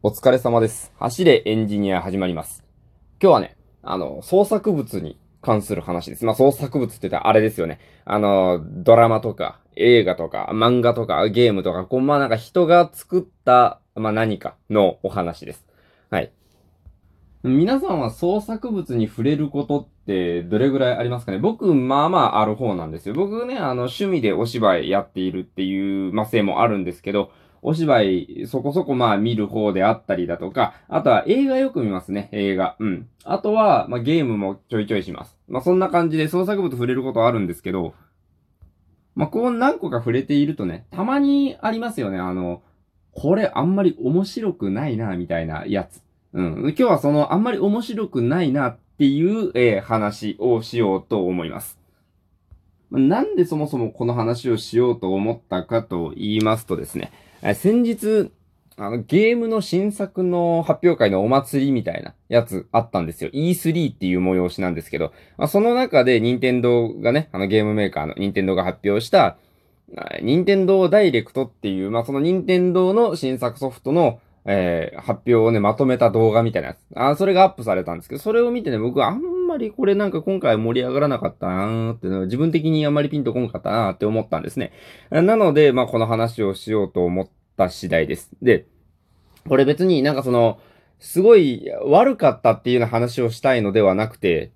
お疲れ様です。走れエンジニア始まります。今日はね、あの、創作物に関する話です。まあ、創作物って言ったらあれですよね。あの、ドラマとか、映画とか、漫画とか、ゲームとか、こう、まあなんか人が作った、まあ何かのお話です。はい。皆さんは創作物に触れることってどれぐらいありますかね？僕、まあまあある方なんですよ。僕ね、あの、趣味でお芝居やっているっていう、まあ、せいもあるんですけど、お芝居、そこそこまあ見る方であったりだとか、あとは映画よく見ますね、映画。うん。あとは、まあゲームもちょいちょいします。まあそんな感じで創作物触れることあるんですけど、まあこう何個か触れているとね、たまにありますよね、あの、これあんまり面白くないな、みたいなやつ。うん。今日はそのあんまり面白くないなっていう、えー話をしようと思います。なんでそもそもこの話をしようと思ったかと言いますとですね、先日、あの、ゲームの新作の発表会のお祭りみたいなやつあったんですよ。E3 っていう催しなんですけど、まあ、その中で任天堂がね、あのゲームメーカーの任天堂が発表した、任天堂ダイレクトっていう、まあ、その任天堂の新作ソフトの、えー発表をね、まとめた動画みたいなやつ。あそれがアップされたんですけど、それを見てね、僕はあんまりこれなんか今回盛り上がらなかったなーっての、自分的にあんまりピンとこんかったなーって思ったんですね。なので、まあ、この話をしようと思った次第です。で、これ別になんかその、すごい悪かったっていうような話をしたいのではなくて、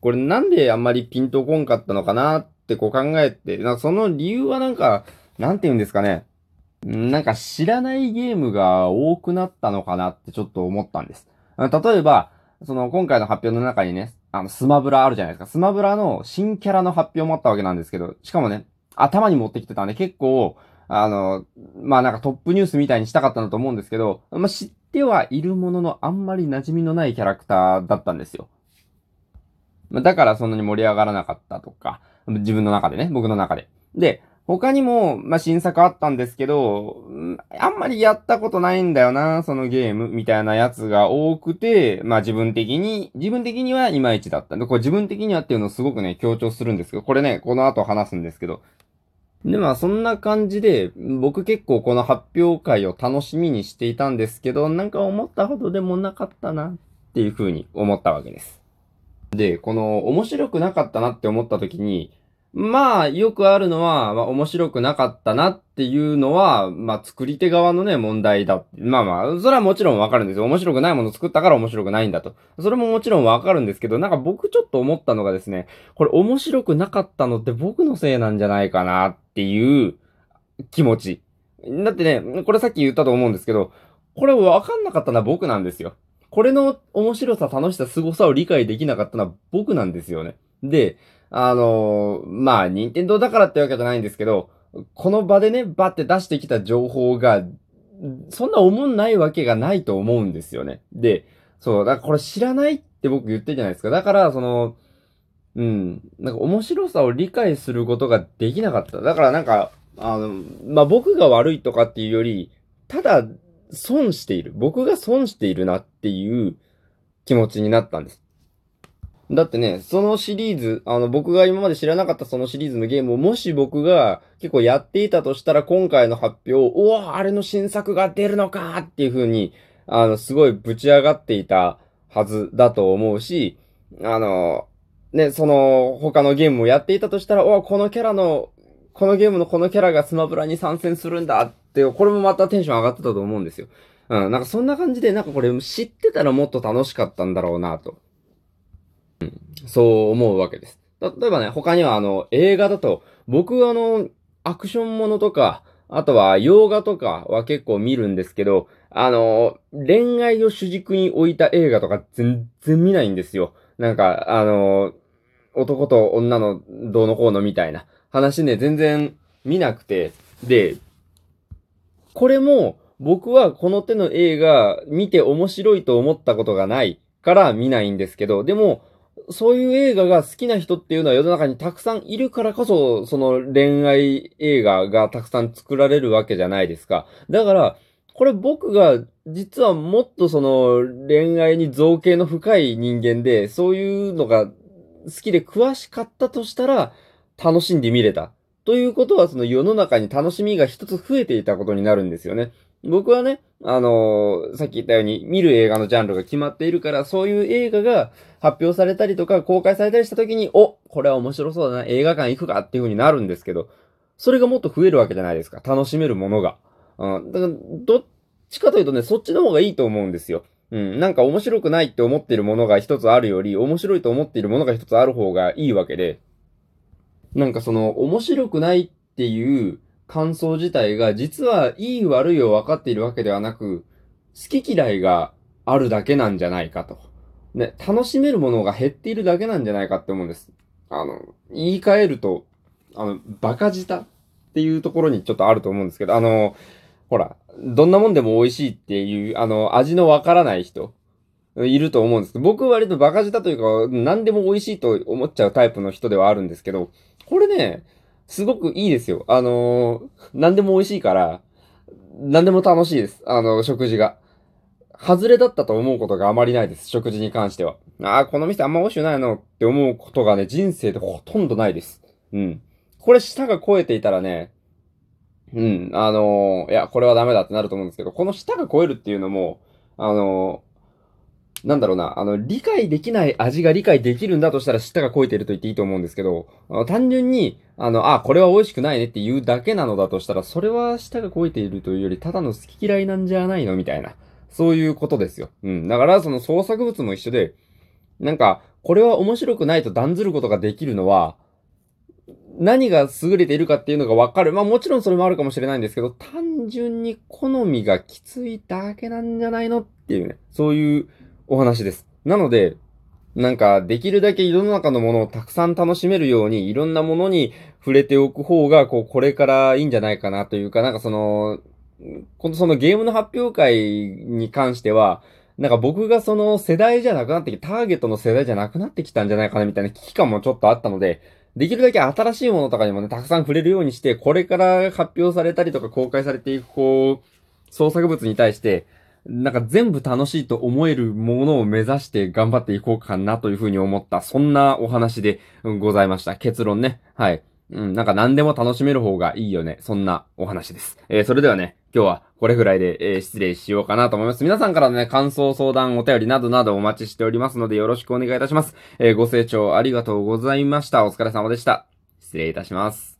これなんであんまりピンとこんかったのかなってこう考えて、なその理由はなんか、なんて言うんですかね。なんか知らないゲームが多くなったのかなってちょっと思ったんです。例えば、その今回の発表の中にね、あのスマブラあるじゃないですか。スマブラの新キャラの発表もあったわけなんですけど、しかもね、頭に持ってきてたんで結構、あの、まあなんかトップニュースみたいにしたかったんだと思うんですけど、まあ知ってはいるもののあんまり馴染みのないキャラクターだったんですよ。だからそんなに盛り上がらなかったとか、自分の中でね、僕の中で。で、他にも、まあ、新作あったんですけど、あんまりやったことないんだよな、そのゲーム、みたいなやつが多くて、まあ、自分的に、自分的にはいまいちだった。で、これ自分的にはっていうのをすごくね、強調するんですけど、これね、この後話すんですけど。で、まあ、そんな感じで、僕結構この発表会を楽しみにしていたんですけど、なんか思ったほどでもなかったな、っていう風に思ったわけです。で、この面白くなかったなって思った時に、まあ、よくあるのは、まあ、面白くなかったなっていうのは、まあ、作り手側のね、問題だ。まあまあ、それはもちろんわかるんですよ。面白くないもの作ったから面白くないんだと。それももちろんわかるんですけど、なんか僕ちょっと思ったのがですね、これ面白くなかったのって僕のせいなんじゃないかなっていう気持ち。だってね、これさっき言ったと思うんですけど、これわかんなかったのは僕なんですよ。これの面白さ、楽しさ、凄さを理解できなかったのは僕なんですよね。で、あのーまあ、任天堂だからってわけじゃないんですけど、この場でね、バって出してきた情報が、そんな思んないわけがないと思うんですよね。で、そう、だからこれ知らないって僕言ってるじゃないですか。だから、その、うん、なんか面白さを理解することができなかった。だからなんか、あの、まあ、僕が悪いとかっていうより、ただ、損している。僕が損しているなっていう気持ちになったんです。だってね、そのシリーズ、あの、僕が今まで知らなかったそのシリーズのゲームを、もし僕が結構やっていたとしたら、今回の発表、おわ、あれの新作が出るのかっていう風に、あの、すごいぶち上がっていたはずだと思うし、あの、ね、その、他のゲームをやっていたとしたら、おこのキャラの、このゲームのこのキャラがスマブラに参戦するんだって、これもまたテンション上がってたと思うんですよ。うん、なんかそんな感じで、なんかこれ知ってたらもっと楽しかったんだろうなと。うんそう思うわけです。例えばね、他にはあの、映画だと、僕あの、アクションものとか、あとは洋画とかは結構見るんですけど、あの、恋愛を主軸に置いた映画とか全然見ないんですよ。なんか、あの、男と女のどうのこうのみたいな話ね、全然見なくて、で、これも僕はこの手の映画見て面白いと思ったことがないから見ないんですけど、でも、そういう映画が好きな人っていうのは世の中にたくさんいるからこそ、その恋愛映画がたくさん作られるわけじゃないですか。だから、これ僕が実はもっとその恋愛に造形の深い人間で、そういうのが好きで詳しかったとしたら、楽しんで見れた。ということはその世の中に楽しみが一つ増えていたことになるんですよね。僕はね、あのー、さっき言ったように見る映画のジャンルが決まっているから、そういう映画が発表されたりとか公開されたりした時に、お、これは面白そうだな、映画館行くかっていう風になるんですけど、それがもっと増えるわけじゃないですか。楽しめるものが。うん。だから、どっちかというとね、そっちの方がいいと思うんですよ。うん。なんか面白くないって思ってるものが一つあるより、面白いと思っているものが一つある方がいいわけで、なんかその、面白くないっていう感想自体が、実はいい悪いを分かっているわけではなく、好き嫌いがあるだけなんじゃないかと。ね、楽しめるものが減っているだけなんじゃないかって思うんです。あの、言い換えると、あの、バカ舌っていうところにちょっとあると思うんですけど、あの、ほら、どんなもんでも美味しいっていう、あの、味のわからない人、いると思うんですけど、僕は割とバカ舌というか、何でも美味しいと思っちゃうタイプの人ではあるんですけど、これね、すごくいいですよ。あのー、何でも美味しいから、何でも楽しいです。あの、食事が。外れだったと思うことがあまりないです。食事に関しては。ああ、この店あんま美味しくないのって思うことがね、人生でほとんどないです。うん。これ舌が超えていたらね、うん、あのー、いや、これはダメだってなると思うんですけど、この舌が超えるっていうのも、あのー、なんだろうな、あの、理解できない味が理解できるんだとしたら舌が超えてると言っていいと思うんですけど、単純に、あの、あ、これは美味しくないねって言うだけなのだとしたら、それは舌が超えているというより、ただの好き嫌いなんじゃないのみたいな。そういうことですよ。うん。だから、その創作物も一緒で、なんか、これは面白くないと断ずることができるのは、何が優れているかっていうのがわかる。まあもちろんそれもあるかもしれないんですけど、単純に好みがきついだけなんじゃないのっていうね、そういうお話です。なので、なんか、できるだけ世の中のものをたくさん楽しめるように、いろんなものに触れておく方が、こう、これからいいんじゃないかなというか、なんかその、このそのゲームの発表会に関しては、なんか僕がその世代じゃなくなってき、ターゲットの世代じゃなくなってきたんじゃないかなみたいな危機感もちょっとあったので、できるだけ新しいものとかにもね、たくさん触れるようにして、これから発表されたりとか公開されていく、こう、創作物に対して、なんか全部楽しいと思えるものを目指して頑張っていこうかなというふうに思った、そんなお話でございました。結論ね。はい。うん、なんか何でも楽しめる方がいいよね。そんなお話です。えー、それではね、今日はこれぐらいで、えー、失礼しようかなと思います。皆さんからのね、感想、相談、お便りなどなどお待ちしておりますのでよろしくお願いいたします。えー、ご清聴ありがとうございました。お疲れ様でした。失礼いたします。